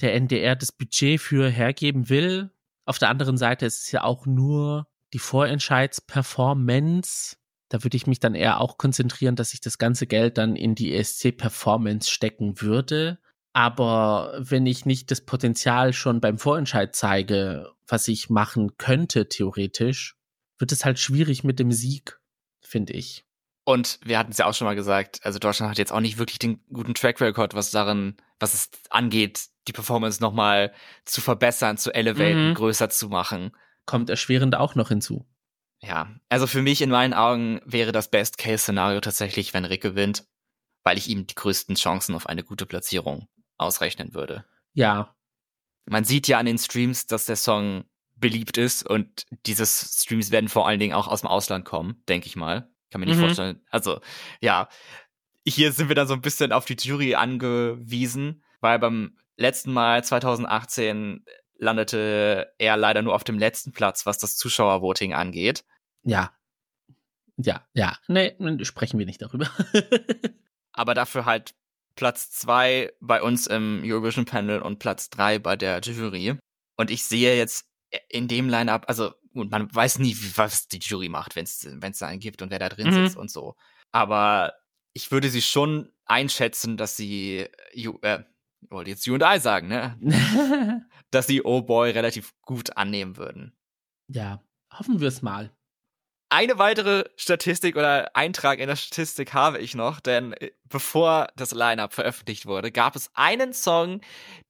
der NDR das Budget für hergeben will. Auf der anderen Seite ist es ja auch nur die Vorentscheidsperformance. Da würde ich mich dann eher auch konzentrieren, dass ich das ganze Geld dann in die ESC Performance stecken würde. Aber wenn ich nicht das Potenzial schon beim Vorentscheid zeige, was ich machen könnte, theoretisch, wird es halt schwierig mit dem Sieg, finde ich.
Und wir hatten es ja auch schon mal gesagt, also Deutschland hat jetzt auch nicht wirklich den guten Track Record, was darin, was es angeht, die Performance nochmal zu verbessern, zu elevaten, mhm. größer zu machen.
Kommt erschwerend auch noch hinzu.
Ja, also für mich in meinen Augen wäre das Best-Case-Szenario tatsächlich, wenn Rick gewinnt, weil ich ihm die größten Chancen auf eine gute Platzierung ausrechnen würde.
Ja.
Man sieht ja an den Streams, dass der Song beliebt ist und diese Streams werden vor allen Dingen auch aus dem Ausland kommen, denke ich mal. Kann mir nicht mhm. vorstellen. Also, ja. Hier sind wir dann so ein bisschen auf die Jury angewiesen, weil beim letzten Mal 2018 landete er leider nur auf dem letzten Platz, was das Zuschauervoting angeht.
Ja. Ja, ja. Nee, sprechen wir nicht darüber. *laughs*
Aber dafür halt Platz zwei bei uns im Eurovision Panel und Platz drei bei der Jury. Und ich sehe jetzt in dem Line-Up, also gut, man weiß nie, was die Jury macht, wenn es da einen gibt und wer da drin mhm. sitzt und so. Aber ich würde sie schon einschätzen, dass sie äh, wollte jetzt you and I sagen, ne? *laughs* dass sie Oh Boy relativ gut annehmen würden.
Ja, hoffen wir es mal.
Eine weitere Statistik oder Eintrag in der Statistik habe ich noch, denn äh, bevor das Lineup veröffentlicht wurde, gab es einen Song,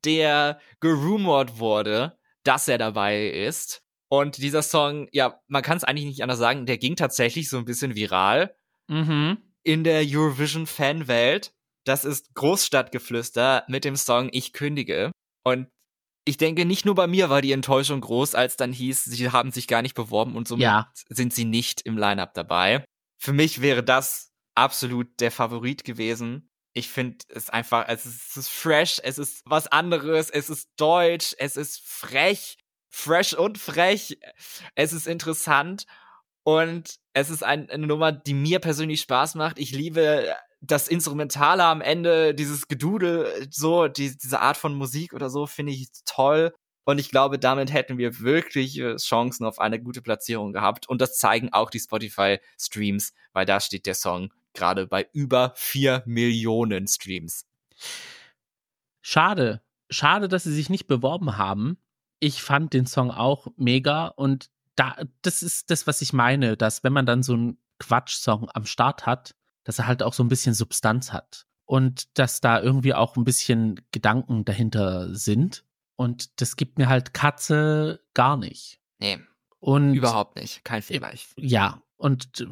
der gerumort wurde, dass er dabei ist. Und dieser Song, ja, man kann es eigentlich nicht anders sagen, der ging tatsächlich so ein bisschen viral mhm. in der Eurovision-Fanwelt. Das ist Großstadtgeflüster mit dem Song Ich kündige. Und ich denke, nicht nur bei mir war die Enttäuschung groß, als dann hieß, sie haben sich gar nicht beworben und somit ja. sind sie nicht im Lineup dabei. Für mich wäre das absolut der Favorit gewesen. Ich finde es einfach, es ist, es ist fresh, es ist was anderes, es ist deutsch, es ist frech, fresh und frech, es ist interessant und es ist ein, eine Nummer, die mir persönlich Spaß macht. Ich liebe das Instrumentale am Ende, dieses Gedudel, so, die, diese Art von Musik oder so, finde ich toll. Und ich glaube, damit hätten wir wirklich Chancen auf eine gute Platzierung gehabt. Und das zeigen auch die Spotify-Streams, weil da steht der Song gerade bei über vier Millionen Streams.
Schade. Schade, dass sie sich nicht beworben haben. Ich fand den Song auch mega und da, das ist das, was ich meine, dass wenn man dann so einen Quatsch-Song am Start hat, dass er halt auch so ein bisschen Substanz hat und dass da irgendwie auch ein bisschen Gedanken dahinter sind. Und das gibt mir halt Katze gar nicht.
Nee. Und überhaupt nicht. Kein Vergleich.
Ja. Und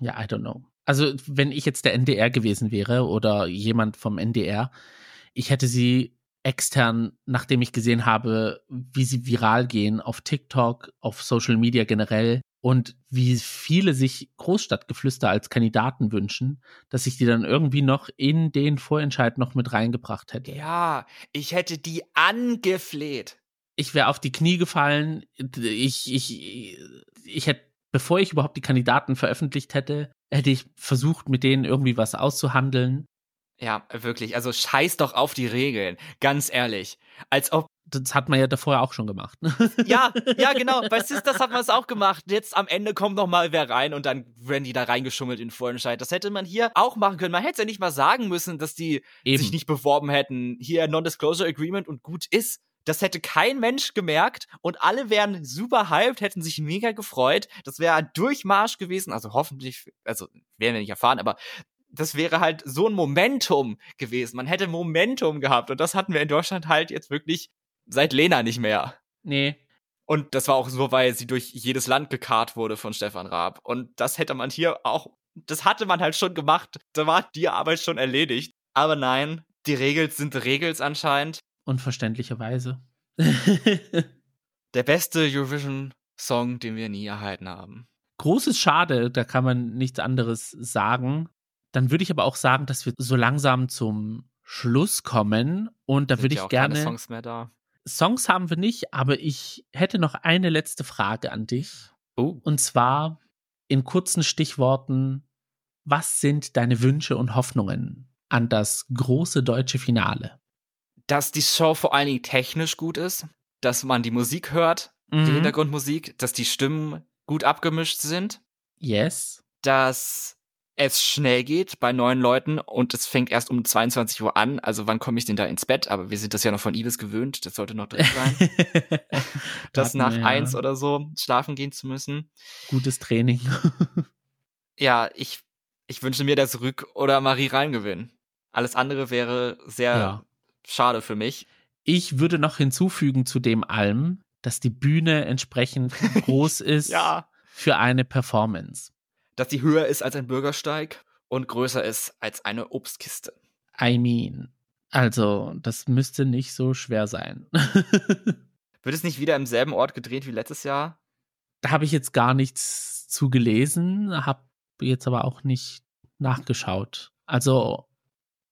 ja, I don't know. Also, wenn ich jetzt der NDR gewesen wäre oder jemand vom NDR, ich hätte sie extern, nachdem ich gesehen habe, wie sie viral gehen auf TikTok, auf Social Media generell, und wie viele sich Großstadtgeflüster als Kandidaten wünschen, dass ich die dann irgendwie noch in den Vorentscheid noch mit reingebracht hätte.
Ja, ich hätte die angefleht.
Ich wäre auf die Knie gefallen. Ich, ich, ich hätte bevor ich überhaupt die Kandidaten veröffentlicht hätte, hätte ich versucht, mit denen irgendwie was auszuhandeln.
Ja, wirklich. Also scheiß doch auf die Regeln. Ganz ehrlich. Als ob.
Das hat man ja davor auch schon gemacht. *laughs*
ja, ja, genau. Bei Sisters hat man es auch gemacht. Jetzt am Ende kommt noch mal wer rein und dann werden die da reingeschummelt in Vorentscheid. Das hätte man hier auch machen können. Man hätte ja nicht mal sagen müssen, dass die Eben. sich nicht beworben hätten. Hier Non-Disclosure Agreement und gut ist. Das hätte kein Mensch gemerkt und alle wären super hyped, hätten sich mega gefreut. Das wäre ein Durchmarsch gewesen. Also hoffentlich, also werden wir nicht erfahren, aber das wäre halt so ein Momentum gewesen. Man hätte Momentum gehabt und das hatten wir in Deutschland halt jetzt wirklich seit Lena nicht mehr.
Nee.
Und das war auch so, weil sie durch jedes Land gekarrt wurde von Stefan Raab. Und das hätte man hier auch, das hatte man halt schon gemacht. Da war die Arbeit schon erledigt. Aber nein, die Regels sind Regels anscheinend.
Unverständlicherweise.
Der beste Eurovision-Song, den wir nie erhalten haben.
Großes Schade, da kann man nichts anderes sagen. Dann würde ich aber auch sagen, dass wir so langsam zum Schluss kommen und da würde ich ja gerne. Keine
Songs mehr da.
Songs haben wir nicht, aber ich hätte noch eine letzte Frage an dich.
Oh.
Und zwar in kurzen Stichworten: Was sind deine Wünsche und Hoffnungen an das große deutsche Finale?
Dass die Show vor allen Dingen technisch gut ist, dass man die Musik hört, mhm. die Hintergrundmusik, dass die Stimmen gut abgemischt sind.
Yes.
Dass es schnell geht bei neun Leuten und es fängt erst um 22 Uhr an. Also wann komme ich denn da ins Bett? Aber wir sind das ja noch von Ibis gewöhnt. Das sollte noch drin sein. *laughs* das nach wir, eins ja. oder so schlafen gehen zu müssen.
Gutes Training. *laughs*
ja, ich, ich wünsche mir, dass Rück oder Marie Rein gewinnen. Alles andere wäre sehr ja. schade für mich.
Ich würde noch hinzufügen zu dem allem, dass die Bühne entsprechend groß *laughs* ist
ja.
für eine Performance
dass sie höher ist als ein Bürgersteig und größer ist als eine Obstkiste.
I mean. Also, das müsste nicht so schwer sein. *laughs*
Wird es nicht wieder im selben Ort gedreht wie letztes Jahr?
Da habe ich jetzt gar nichts zu gelesen, habe jetzt aber auch nicht nachgeschaut. Also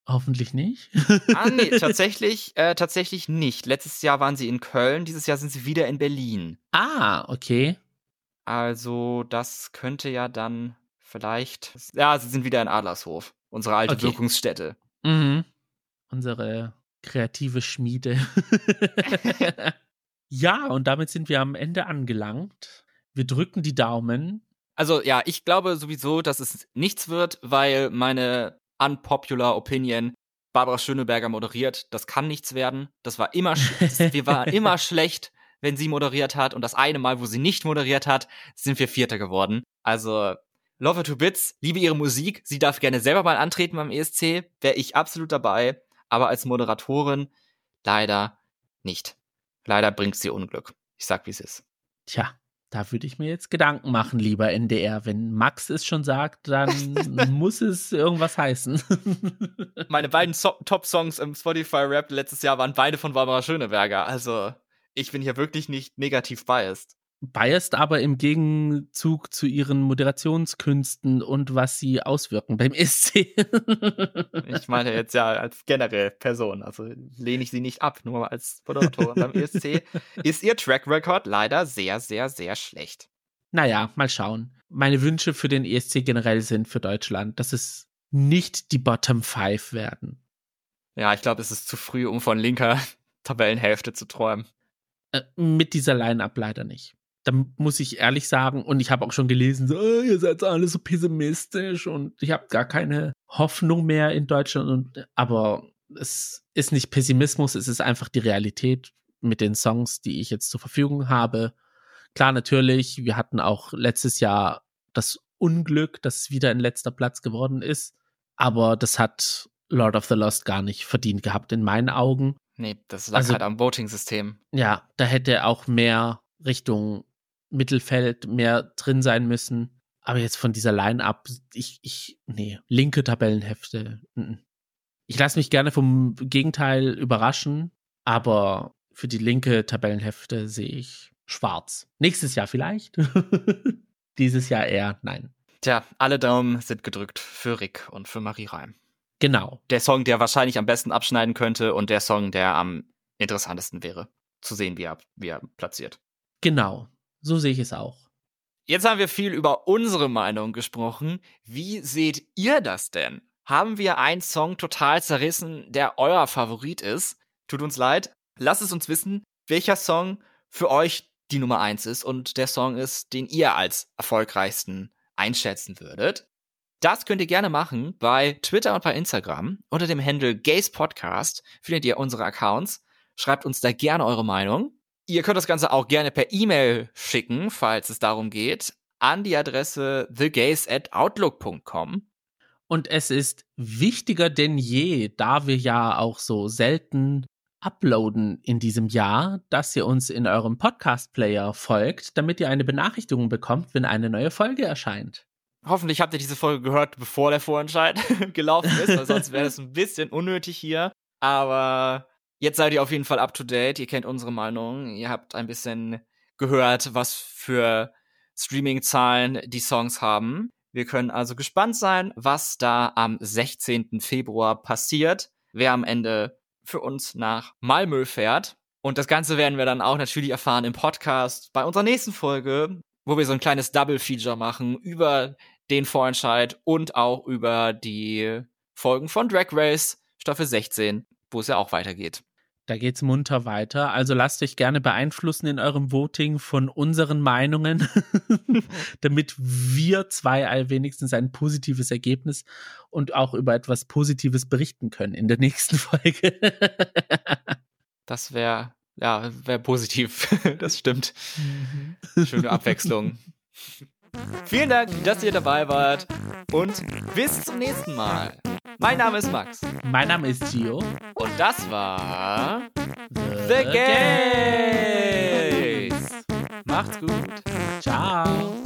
hoffentlich nicht.
ah, nee, *laughs* tatsächlich, äh, tatsächlich nicht. Letztes Jahr waren sie in Köln, dieses Jahr sind sie wieder in Berlin.
Ah, okay.
Also, das könnte ja dann vielleicht. Ja, sie sind wieder in Adlershof, unsere alte okay. Wirkungsstätte.
Mhm. Unsere kreative Schmiede. *laughs* ja, und damit sind wir am Ende angelangt. Wir drücken die Daumen.
Also, ja, ich glaube sowieso, dass es nichts wird, weil meine unpopular Opinion Barbara Schöneberger moderiert. Das kann nichts werden. Das war immer, wir waren *laughs* immer schlecht wenn sie moderiert hat. Und das eine Mal, wo sie nicht moderiert hat, sind wir Vierter geworden. Also, Love Her to Bits, liebe ihre Musik. Sie darf gerne selber mal antreten beim ESC. Wäre ich absolut dabei. Aber als Moderatorin leider nicht. Leider bringt sie Unglück. Ich sag, wie es ist.
Tja, da würde ich mir jetzt Gedanken machen, lieber NDR. Wenn Max es schon sagt, dann *laughs* muss es irgendwas heißen.
Meine beiden so Top-Songs im Spotify-Rap letztes Jahr waren beide von Barbara Schöneberger. Also ich bin hier wirklich nicht negativ biased.
Biased aber im Gegenzug zu ihren Moderationskünsten und was sie auswirken beim *laughs* SC.
ich meine jetzt ja als generell Person, also lehne ich sie nicht ab, nur als Moderatorin beim ESC *laughs* ist ihr Track Record leider sehr, sehr, sehr schlecht.
Naja, mal schauen. Meine Wünsche für den ESC generell sind für Deutschland, dass es nicht die Bottom Five werden.
Ja, ich glaube, es ist zu früh, um von linker *laughs* Tabellenhälfte zu träumen.
Äh, mit dieser Line-Up leider nicht. Da muss ich ehrlich sagen, und ich habe auch schon gelesen, so, oh, ihr seid alle so pessimistisch und ich habe gar keine Hoffnung mehr in Deutschland. Und, aber es ist nicht Pessimismus, es ist einfach die Realität mit den Songs, die ich jetzt zur Verfügung habe. Klar, natürlich, wir hatten auch letztes Jahr das Unglück, dass es wieder ein letzter Platz geworden ist. Aber das hat Lord of the Lost gar nicht verdient gehabt in meinen Augen.
Nee, das lag also, halt am Voting-System.
Ja, da hätte auch mehr Richtung Mittelfeld mehr drin sein müssen. Aber jetzt von dieser Line-Up, ich, ich, nee, linke Tabellenhefte. Ich lasse mich gerne vom Gegenteil überraschen, aber für die linke Tabellenhefte sehe ich schwarz. Nächstes Jahr vielleicht. *laughs* Dieses Jahr eher nein.
Tja, alle Daumen sind gedrückt für Rick und für Marie Reim.
Genau.
Der Song, der wahrscheinlich am besten abschneiden könnte und der Song, der am interessantesten wäre, zu sehen, wie er, wie er platziert.
Genau. So sehe ich es auch.
Jetzt haben wir viel über unsere Meinung gesprochen. Wie seht ihr das denn? Haben wir einen Song total zerrissen, der euer Favorit ist? Tut uns leid. Lasst es uns wissen, welcher Song für euch die Nummer eins ist und der Song ist, den ihr als erfolgreichsten einschätzen würdet. Das könnt ihr gerne machen bei Twitter und bei Instagram. Unter dem Handle Gaze Podcast findet ihr unsere Accounts. Schreibt uns da gerne eure Meinung. Ihr könnt das Ganze auch gerne per E-Mail schicken, falls es darum geht, an die Adresse thegaze at outlook.com.
Und es ist wichtiger denn je, da wir ja auch so selten uploaden in diesem Jahr, dass ihr uns in eurem Podcast-Player folgt, damit ihr eine Benachrichtigung bekommt, wenn eine neue Folge erscheint.
Hoffentlich habt ihr diese Folge gehört, bevor der Vorentscheid *laughs* gelaufen ist, weil sonst wäre es ein bisschen unnötig hier. Aber jetzt seid ihr auf jeden Fall up to date. Ihr kennt unsere Meinung. Ihr habt ein bisschen gehört, was für Streaming-Zahlen die Songs haben. Wir können also gespannt sein, was da am 16. Februar passiert. Wer am Ende für uns nach Malmö fährt. Und das Ganze werden wir dann auch natürlich erfahren im Podcast bei unserer nächsten Folge, wo wir so ein kleines Double-Feature machen über den Vorentscheid und auch über die Folgen von Drag Race Staffel 16, wo es ja auch weitergeht.
Da geht's munter weiter. Also lasst euch gerne beeinflussen in eurem Voting von unseren Meinungen, *laughs* damit wir zwei wenigstens ein positives Ergebnis und auch über etwas Positives berichten können in der nächsten *laughs* Folge.
das wäre ja wäre positiv. *laughs* das stimmt. Mhm. Schöne Abwechslung. Vielen Dank, dass ihr dabei wart und bis zum nächsten Mal. Mein Name ist Max.
Mein Name ist Gio.
Und das war The, The Gays. Macht's gut.
Ciao.